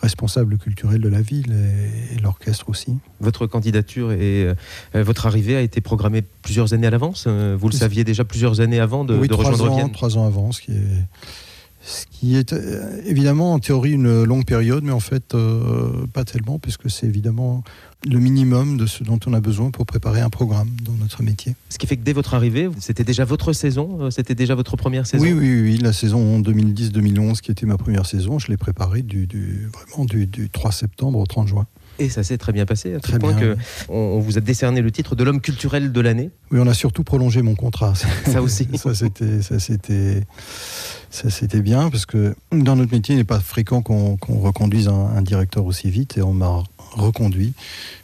responsables culturels de la ville et, et l'orchestre aussi. Votre candidature et euh, votre arrivée a été programmée plusieurs années à l'avance Euh, Vous le saviez déjà plusieurs années avant de, oui, de trois rejoindre ans, Vienne? trois ans avant, ce qui est, ce qui est euh, évidemment en théorie une longue période, mais en fait euh, pas tellement, puisque c'est évidemment le minimum de ce dont on a besoin pour préparer un programme dans notre métier. Ce qui fait que dès votre arrivée, c'était déjà votre saison euh, C'était déjà votre première saison? Oui, oui, oui, la saison 2010-2011, qui était ma première saison, je l'ai préparée du, du- vraiment du, du 3 septembre au 30 juin. Et ça s'est très bien passé, à tel Très point bien, que on, vous a décerné le titre de l'homme culturel de l'année. Oui, on a surtout prolongé mon contrat. Ça aussi. ça c'était, ça c'était, ça c'était bien parce que dans notre métier, il n'est pas fréquent qu'on reconduise un, un directeur aussi vite et on m'a reconduit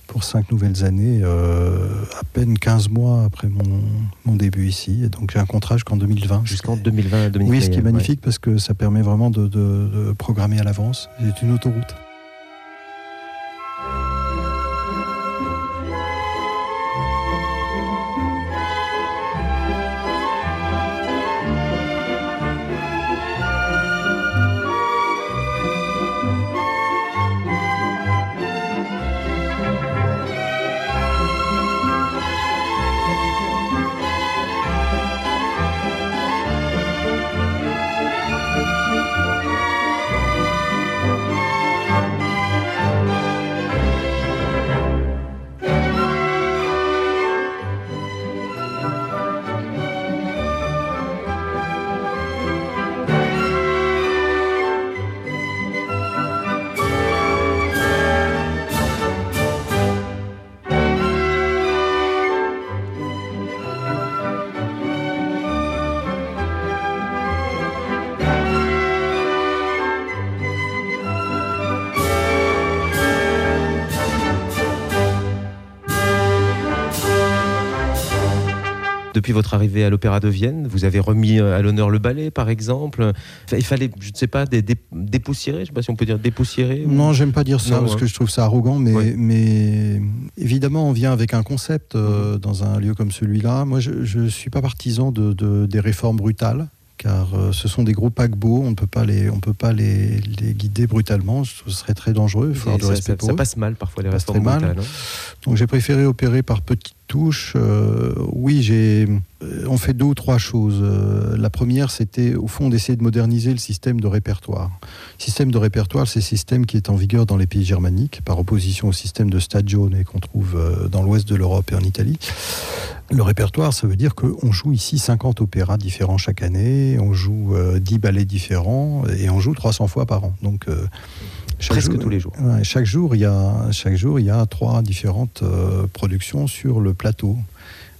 pour cinq nouvelles années, euh, à peine 15 mois après mon, mon début ici. Et donc j'ai un contrat jusqu'en 2020. Jusqu'en 2020, Dominique Oui, ce qui est magnifique parce que ça permet vraiment de, de- de programmer à l'avance. C'est une autoroute. Depuis votre arrivée à l'Opéra de Vienne, vous avez remis euh, à l'honneur le ballet, par exemple. Il fallait, je ne sais pas, dé- dé- dépoussiérer, je ne sais pas si on peut dire dépoussiérer. ou- Non, j'aime pas dire ça Non, parce ouais. que je trouve ça arrogant, mais, Ouais. mais évidemment, on vient avec un concept euh, Mhm. dans un lieu comme celui-là. Moi, je ne suis pas partisan de, de- des réformes brutales. Car euh, ce sont des gros paquebots, on ne peut pas les, on peut pas les, les guider brutalement, ce serait très dangereux, il faut avoir de respect ça- pour ça eux. passe mal parfois les réformes brutales, hein. Donc j'ai préféré opérer par petites touches. Euh, oui, j'ai, euh, on fait deux ou trois choses. Euh, la première, c'était au fond d'essayer de moderniser le système de répertoire. Le système de répertoire, c'est le système qui est en vigueur dans les pays germaniques, par opposition au système de stagione qu'on trouve dans l'ouest de l'Europe et en Italie. Le répertoire, ça veut dire qu'on joue ici 50 opéras différents chaque année, on joue euh, 10 ballets différents et on joue 300 fois par an. Donc Presque jour- tous les jours. Ouais, chaque jour, il y a chaque jour il y a trois différentes euh, productions sur le plateau.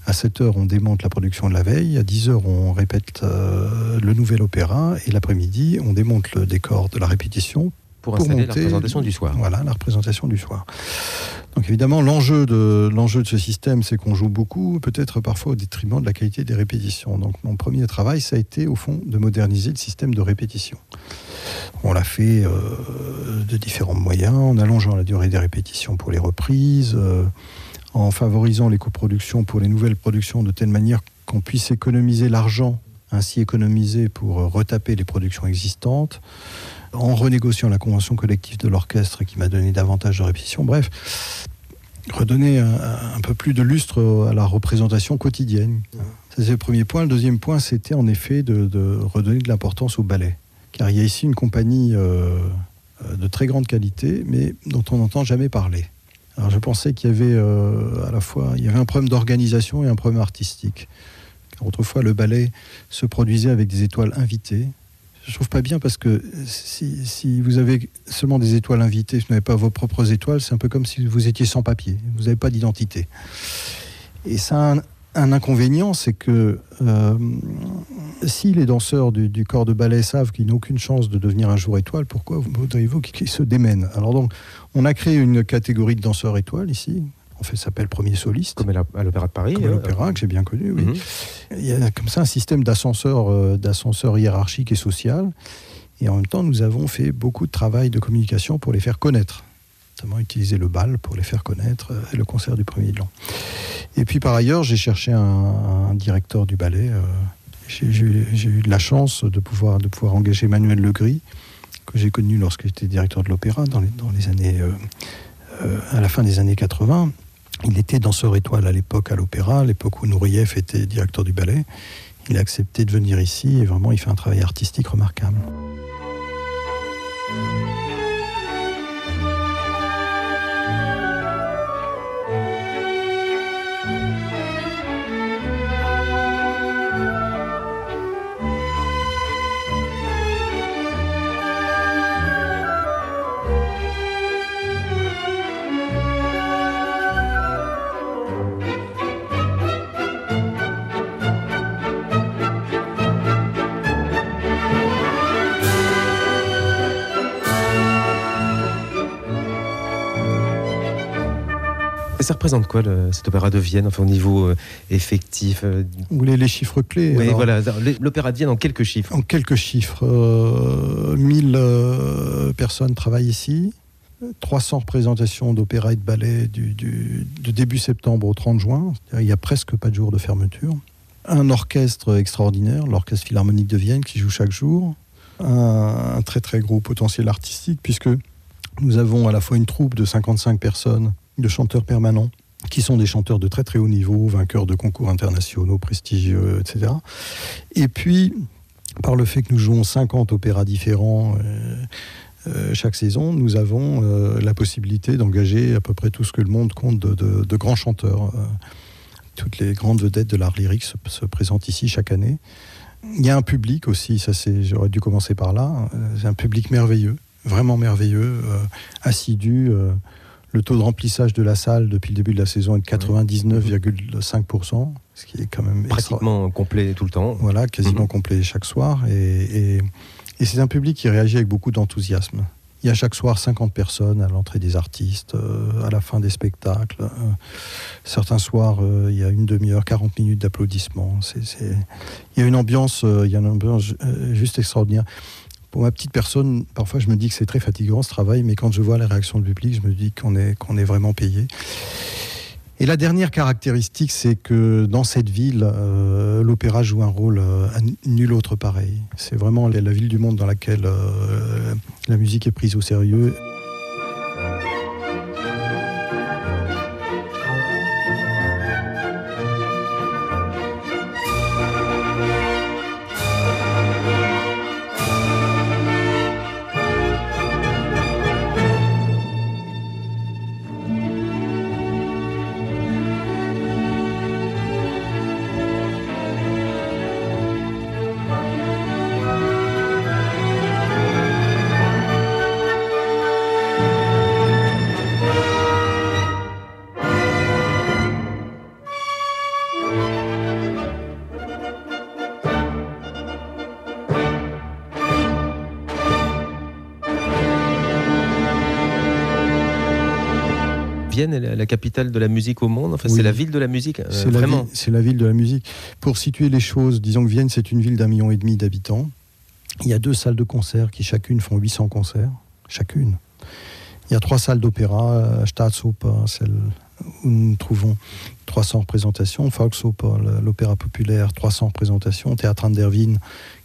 À 7 heures, on démonte la production de la veille. À 10 heures, on répète euh, le nouvel opéra. Et l'après-midi, on démonte le décor de la répétition Pour pour installer la représentation du soir. voilà, la représentation du soir. Donc évidemment, l'enjeu de, l'enjeu de ce système, c'est qu'on joue beaucoup, peut-être parfois au détriment de la qualité des répétitions. Donc mon premier travail, ça a été au fond de moderniser le système de répétition. On l'a fait euh, de différents moyens, en allongeant la durée des répétitions pour les reprises, euh, en favorisant les coproductions pour les nouvelles productions de telle manière qu'on puisse économiser l'argent ainsi économisé pour euh, retaper les productions existantes, en renégociant la convention collective de l'orchestre qui m'a donné davantage de répétitions. Bref, redonner un, peu plus de lustre à la représentation quotidienne. Ça, c'est le premier point. Le deuxième point, c'était en effet de, redonner de l'importance au ballet. Car il y a ici une compagnie euh, euh, de très grande qualité, mais dont on n'entend jamais parler. Alors je pensais qu'il y avait euh, à la fois un problème d'organisation et un problème artistique. Autrefois, le ballet se produisait avec des étoiles invitées. Je trouve pas bien parce que si, si vous avez seulement des étoiles invitées, vous n'avez pas vos propres étoiles, c'est un peu comme si vous étiez sans papier, vous n'avez pas d'identité. Et ça a un, un inconvénient, c'est que euh, si les danseurs du, du corps de ballet savent qu'ils n'ont aucune chance de devenir un jour étoile, pourquoi voudriez-vous qu'ils se démènent? Alors donc, on a créé une catégorie de danseurs étoiles ici. En fait, s'appelle premier soliste. Comme à l'Opéra de Paris. Comme à hein. l'opéra, que j'ai bien connu, oui. Mhm. Il y a comme ça un système d'ascenseur, euh, d'ascenseur hiérarchique et social. Et en même temps, nous avons fait beaucoup de travail de communication pour les faire connaître. Notamment utiliser le bal pour les faire connaître euh, et le concert du premier de l'an. Et puis par ailleurs, j'ai cherché un, un directeur du ballet. euh, j'ai eu de la chance de pouvoir, de pouvoir engager Manuel Legris, que j'ai connu lorsque j'étais directeur de l'opéra dans les, dans les années, euh, à la fin des années 80. Il était danseur étoile à l'époque à l'opéra, l'époque où Nourieff était directeur du ballet. Il a accepté de venir ici et vraiment il fait un travail artistique remarquable. Et ça représente quoi le- cet opéra de Vienne, enfin au niveau euh, effectif euh, voulez les chiffres clés Oui, alors voilà, l'opéra de Vienne en quelques chiffres. En quelques chiffres, euh, 1000 euh, personnes travaillent ici, 300 représentations d'opéra et de ballet du, début septembre au 30 juin, il n'y a presque pas de jour de fermeture. Un orchestre extraordinaire, l'Orchestre Philharmonique de Vienne, qui joue chaque jour. Un, un très très gros potentiel artistique, puisque nous avons à la fois une troupe de 55 personnes, de chanteurs permanents, qui sont des chanteurs de très très haut niveau, vainqueurs de concours internationaux prestigieux, etc. Et puis, par le fait que nous jouons 50 opéras différents euh, euh, chaque saison, nous avons euh, la possibilité d'engager à peu près tout ce que le monde compte de, grands chanteurs. Toutes les grandes vedettes de l'art lyrique se, se présentent ici chaque année. Il y a un public aussi, ça c'est, j'aurais dû commencer par là. C'est un public merveilleux, vraiment merveilleux, assidu. Le taux de remplissage de la salle depuis le début de la saison est de 99,5%, ce qui est quand même extra- Pratiquement complet tout le temps. voilà, quasiment Mhm. complet chaque soir. Et, et- et c'est un public qui réagit avec beaucoup d'enthousiasme. Il y a chaque soir 50 personnes à l'entrée des artistes, euh, à la fin des spectacles. Euh, certains soirs, euh, il y a une demi-heure, 40 minutes d'applaudissements. C'est- Il y a une ambiance, il y a une ambiance juste extraordinaire. Pour ma petite personne, parfois je me dis que c'est très fatigant ce travail, mais quand je vois la réaction du public, je me dis qu'on est, est vraiment payé. Et la dernière caractéristique, c'est que dans cette ville, euh, l'opéra joue un rôle euh, nul autre pareil. C'est vraiment la la ville du monde dans laquelle euh, la musique est prise au sérieux. Capitale de la musique au monde. Enfin, Oui. c'est la ville de la musique. euh, vraiment. c'est la ville de la musique. Pour situer les choses, disons que Vienne, c'est une ville d'un million et demi d'habitants. Il y a deux salles de concert qui chacune font 800 concerts. Chacune. Il y a trois salles d'opéra, euh, Staatsoper, celle où nous trouvons 300 représentations, Volksoper, l'opéra populaire, 300 représentations, Théâtre an der Wien,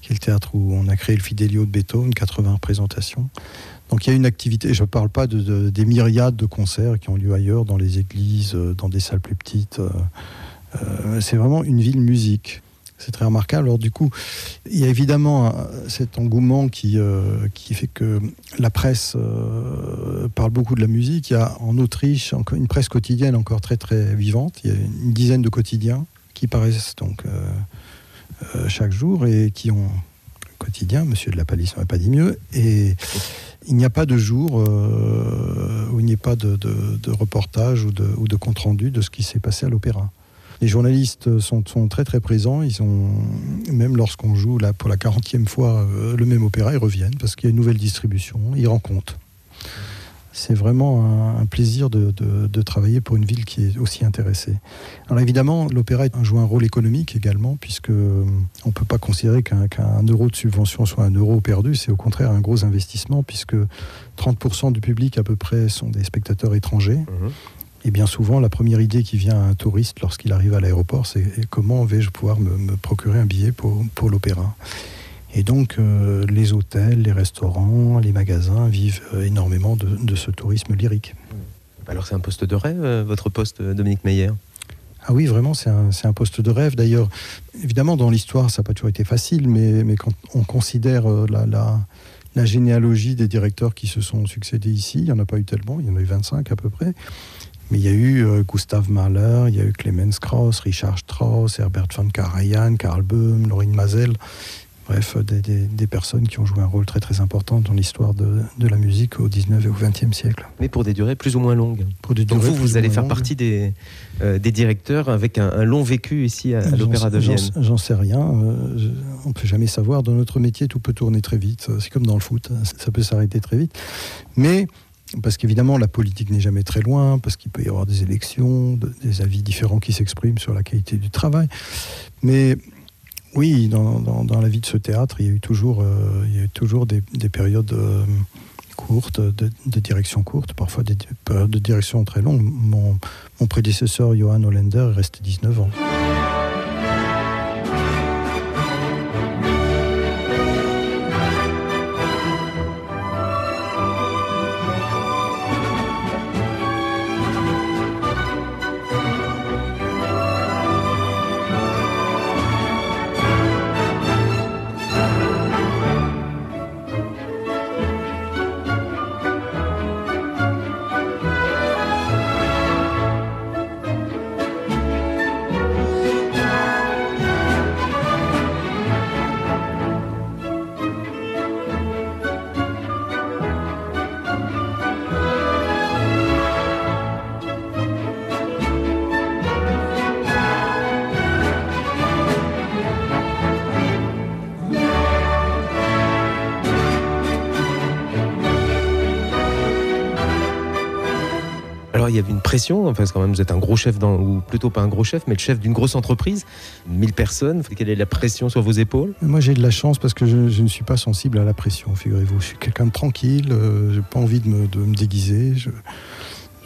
qui est le théâtre où on a créé le Fidelio de Beethoven, 80 représentations. Donc il y a une activité, je ne parle pas de, de- des myriades de concerts qui ont lieu ailleurs, dans les églises, euh, dans des salles plus petites. euh, euh, c'est vraiment une ville musique. C'est très remarquable. Alors du coup, il y a évidemment cet engouement qui, fait que la presse parle beaucoup de la musique. Il y a en Autriche une presse quotidienne encore très très vivante. Il y a une dizaine de quotidiens qui paraissent donc chaque jour et qui ont quotidien. Monsieur de la Palisse n'aurait pas dit mieux. Et il n'y a pas de jour euh, où il n'y ait pas de, de- reportage ou de, ou de compte rendu de ce qui s'est passé à l'opéra. Les journalistes sont, très très présents. Ils ont, même lorsqu'on joue pour la 40e fois euh, le même opéra, ils reviennent parce qu'il y a une nouvelle distribution. Ils compte. C'est vraiment un, un plaisir de, de- de travailler pour une ville qui est aussi intéressée. Alors évidemment, l'opéra joue un rôle économique également, puisque euh, on ne peut pas considérer qu'un euro de subvention soit un euro perdu. C'est au contraire un gros investissement, puisque 30% du public à peu près sont des spectateurs étrangers. Mhm. Et bien souvent, la première idée qui vient à un touriste lorsqu'il arrive à l'aéroport, c'est comment vais-je pouvoir me, me procurer un billet pour, pour l'opéra? Et donc, euh, les hôtels, les restaurants, les magasins vivent euh, énormément de, de ce tourisme lyrique. Alors c'est un poste de rêve, euh, votre poste, Dominique Meyer? Ah oui, vraiment, c'est un, poste de rêve. D'ailleurs, évidemment, dans l'histoire, ça n'a pas toujours été facile, mais, mais quand on considère la, la, la généalogie des directeurs qui se sont succédés ici, il n'y en a pas eu tellement, il y en a eu 25 à peu près. Mais il y a eu euh, Gustav Mahler, il y a eu Clemens Krauss, Richard Strauss, Herbert von Karajan, Karl Böhm, Laurine Mazel. Bref, des, des- des personnes qui ont joué un rôle très très important dans l'histoire de, de la musique au 19 et au 20e siècle. Mais pour des durées plus ou moins longues. Pour des Donc vous, vous ou allez faire longues. partie des, euh, des directeurs avec un, un long vécu ici à, l'Opéra de Vienne. J'en sais rien. euh, je- on ne peut jamais savoir. Dans notre métier, tout peut tourner très vite. C'est comme dans le foot. hein, Ça peut s'arrêter très vite. Mais parce qu'évidemment, la politique n'est jamais très loin, parce qu'il peut y avoir des élections, de- des avis différents qui s'expriment sur la qualité du travail. Mais oui, dans, la vie de ce théâtre, il y a eu toujours, euh, il y a toujours des, des périodes euh, courtes, de, de direction courte, parfois des périodes de direction très longues. Mon, mon prédécesseur, Johan Hollander, est resté 19 ans. Pression, enfin, quand même vous êtes un gros chef, ou plutôt pas un gros chef, mais le chef d'une grosse entreprise, 1000 personnes, quelle est la pression sur vos épaules? Moi, j'ai de la chance parce que je, ne suis pas sensible à la pression, figurez-vous. Je suis quelqu'un de tranquille, euh, j'ai pas envie de me, déguiser.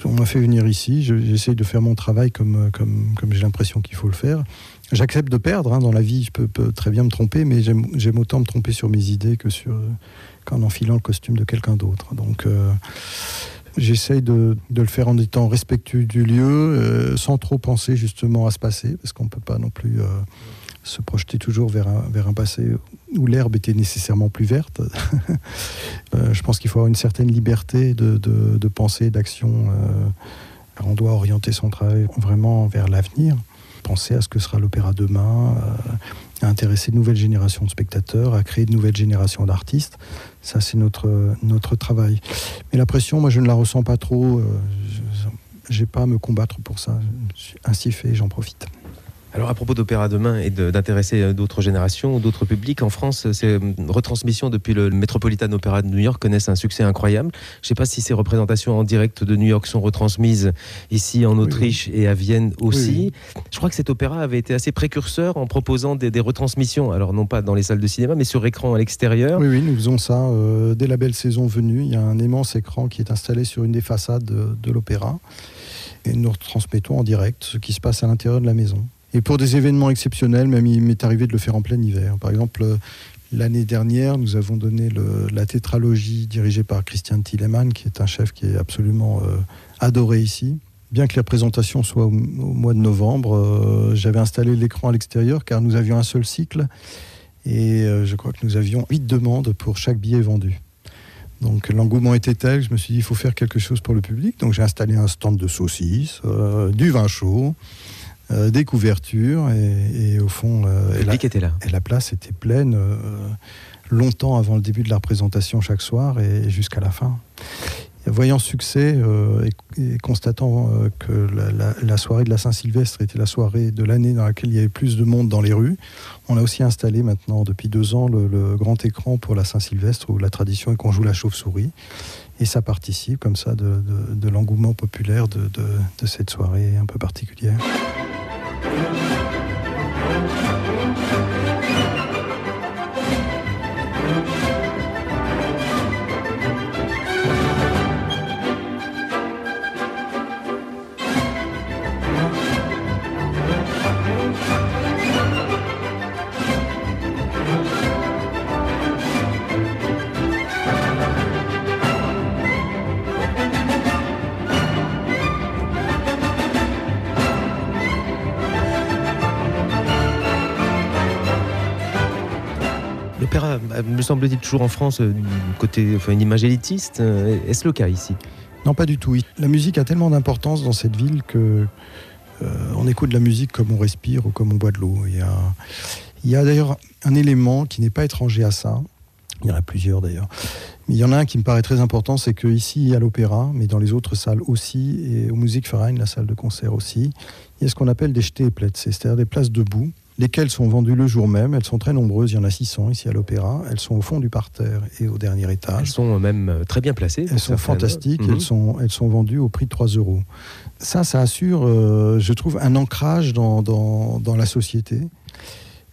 on m'a fait venir ici, je- j'essaye de faire mon travail comme, comme, comme j'ai l'impression qu'il faut le faire. J'accepte de perdre hein, dans la vie, je peux, très bien me tromper, mais j'aime j'aime autant me tromper sur mes idées que sur, qu'en enfilant le costume de quelqu'un d'autre. Donc, euh, j'essaye de, de le faire en étant respectueux du lieu, euh, sans trop penser justement à se passer, parce qu'on ne peut pas non plus euh, se projeter toujours vers un, vers un passé où l'herbe était nécessairement plus verte. Euh, je pense qu'il faut avoir une certaine liberté de, de, de pensée, d'action. euh, on doit orienter son travail vraiment vers l'avenir, penser à ce que sera l'opéra demain, euh, à intéresser de nouvelles générations de spectateurs, à créer de nouvelles générations d'artistes. Ça, c'est notre, travail. Mais la pression, moi, je ne la ressens pas trop. euh, je n'ai pas à me combattre pour ça. Ainsi fait, j'en profite. Alors à propos d'Opéra demain et d'intéresser euh, d'autres générations, d'autres publics, en France, ces euh, retransmissions depuis le Metropolitan Opera de New York connaissent un succès incroyable. Je ne sais pas si ces représentations en direct de New York sont retransmises ici en Autriche et à Vienne aussi. Je crois que cet opéra avait été assez précurseur en proposant des, des retransmissions, alors non pas dans les salles de cinéma, mais sur écran à l'extérieur. Oui, oui, nous faisons ça euh, dès la belle saison venue. Il y a un immense écran qui est installé sur une des façades de, de l'opéra. Et nous retransmettons en direct ce qui se passe à l'intérieur de la maison. Et pour des événements exceptionnels, même il m'est arrivé de le faire en plein hiver. Par exemple, euh, l'année dernière, nous avons donné la tétralogie dirigée par Christian Tillemann, qui est un chef qui est absolument euh, adoré ici. Bien que la présentation soit au, mois de novembre, euh, j'avais installé l'écran à l'extérieur car nous avions un seul cycle et je crois que nous avions huit demandes pour chaque billet vendu. Donc l'engouement était tel, je me suis dit il faut faire quelque chose pour le public. Donc j'ai installé un stand de saucisses, du vin chaud, euh, des couvertures et, et au fond euh, et la, public était là. et la place était pleine euh, longtemps avant le début de la représentation chaque soir et jusqu'à la fin. Voyant succès euh, et, et constatant que la, la- la soirée de la Saint-Sylvestre était la soirée de l'année dans laquelle il y avait plus de monde dans les rues, on a aussi installé maintenant depuis deux ans le, le grand écran pour la Saint-Sylvestre où la tradition est qu'on joue la chauve-souris. Et ça participe comme ça de, de- de l'engouement populaire de cette soirée un peu particulière. Thank you. Semble-t-il, toujours en France, euh, côté, enfin, une image élitiste. Euh, Est-ce le cas ici? Non, pas du tout. La musique a tellement d'importance dans cette ville que euh, on écoute de la musique comme on respire ou comme on boit de l'eau. Il y a, il y a d'ailleurs un élément qui n'est pas étranger à ça. Il y en a plusieurs d'ailleurs. Mais il y en a un qui me paraît très important, c'est qu'ici à l'opéra, mais dans les autres salles aussi, et au Musikverein, la salle de concert aussi, il y a ce qu'on appelle des Stehplätze, c'est-à-dire des places debout lesquelles sont vendues le jour même. Elles sont très nombreuses, il y en a 600 ici à l'Opéra. Elles sont au fond du parterre et au dernier Elles étage. sont même euh, très bien placées. Elles sont fantastiques, Mhm. elles, sont, elles sont vendues au prix de 3 euros. Ça, ça assure, euh, je trouve, un ancrage dans, dans, dans la société.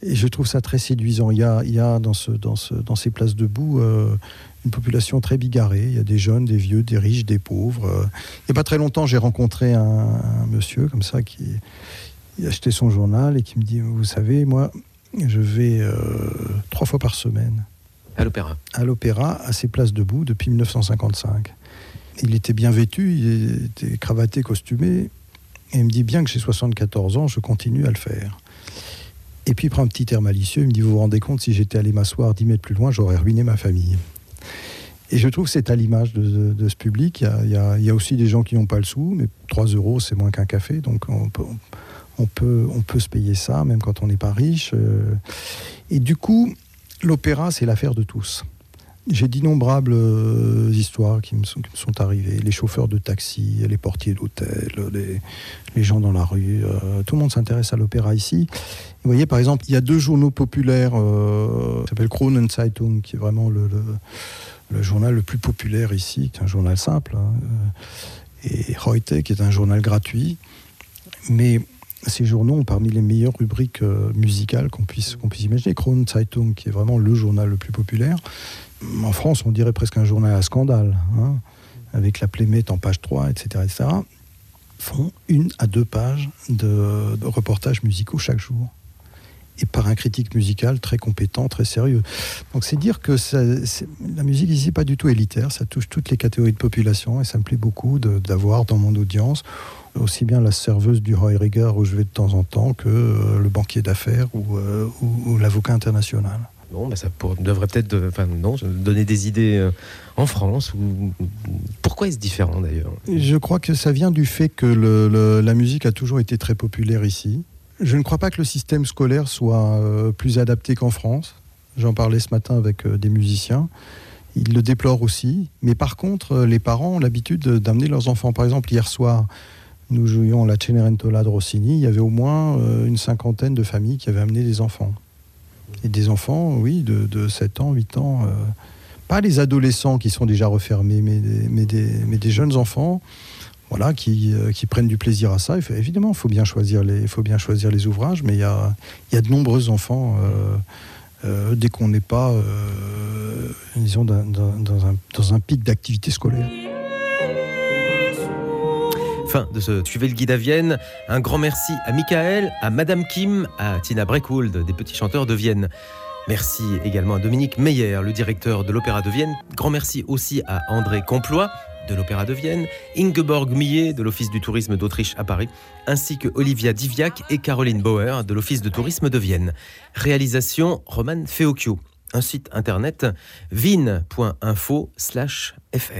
Et je trouve ça très séduisant. Il y a, il y a dans, ce, dans, ce, dans ces places debout euh, une population très bigarrée. Il y a des jeunes, des vieux, des riches, des pauvres. Euh, Il n'y a pas très longtemps, j'ai rencontré un, un monsieur comme ça qui il achetait son journal et qui me dit, vous savez, moi, je vais euh, trois fois par semaine À l'opéra. à l'opéra à ses places debout depuis 1955. Il était bien vêtu, il était cravaté, costumé, et il me dit bien que j'ai 74 ans, je continue à le faire. Et puis il prend un petit air malicieux, il me dit, vous vous rendez compte, si j'étais allé m'asseoir 10 mètres plus loin, j'aurais ruiné ma famille. Et je trouve que c'est à l'image de, de- de ce public. Il y, a, il y a- il y a aussi des gens qui n'ont pas le sou, mais 3 euros, c'est moins qu'un café, donc on peut, on, peut, on peut se payer ça, même quand on n'est pas riche. euh. Et du coup, l'opéra, c'est l'affaire de tous. J'ai d'innombrables euh, histoires qui me, sont, arrivées. Les chauffeurs de taxi, les portiers d'hôtel, les, gens dans la rue. euh, tout le monde s'intéresse à l'opéra ici. Vous voyez, par exemple, il y a deux journaux populaires euh, qui s'appellent Kronenzeitung, qui est vraiment le, journal le plus populaire ici, qui est un journal simple, hein, et Heute, qui est un journal gratuit. Mais ces journaux ont parmi les meilleures rubriques euh, musicales qu'on puisse, qu'on puisse imaginer. Kronenzeitung, qui est vraiment le journal le plus populaire. En France, on dirait presque un journal à scandale, hein, avec la plémette en page 3, etc., etc., font une à deux pages de, reportages musicaux chaque jour. Et par un critique musical très compétent, très sérieux. Donc c'est dire que la musique ici n'est pas du tout élitaire, ça touche toutes les catégories de population et ça me plaît beaucoup d'avoir dans mon audience aussi bien la serveuse du Heuriger où je vais de temps en temps que euh, le banquier d'affaires ou, euh, ou- ou l'avocat international. Bon, bah, ça pour- devrait peut-être, enfin non, donner des idées euh, en France. Ou... Pourquoi est-ce différent d'ailleurs? Je crois que ça vient du fait que le- le- la musique a toujours été très populaire ici. Je ne crois pas que le système scolaire soit plus adapté qu'en France. J'en parlais ce matin avec des musiciens. Ils le déplorent aussi. Mais par contre, les parents ont l'habitude de- d'amener leurs enfants. Par exemple, hier soir, nous jouions la Cenerentola de Rossini. Il y avait au moins euh, une cinquantaine de familles qui avaient amené des enfants. Et des enfants, oui, de, de 7 ans, 8 ans. euh, pas les adolescents qui sont déjà refermés, mais des, jeunes enfants voilà, qui, euh, qui prennent du plaisir à ça. Évidemment, il faut bien choisir les, ouvrages, mais il y a, de nombreux enfants, dès qu'on n'est pas, disons, dans un pic d'activité scolaire. Fin de ce Suivez le guide à Vienne. Un grand merci à Michael, à Madame Kim, à Tina Breckwold, des petits chanteurs de Vienne. Merci également à Dominique Meyer, le directeur de l'Opéra de Vienne. Grand merci aussi à André Complois de l'Opéra de Vienne, Ingeborg Millet de l'Office du tourisme d'Autriche à Paris, ainsi que Olivia Diviac et Caroline Bauer de l'Office de tourisme de Vienne. Réalisation Roman Feocchio. Un site internet vin.info/fr.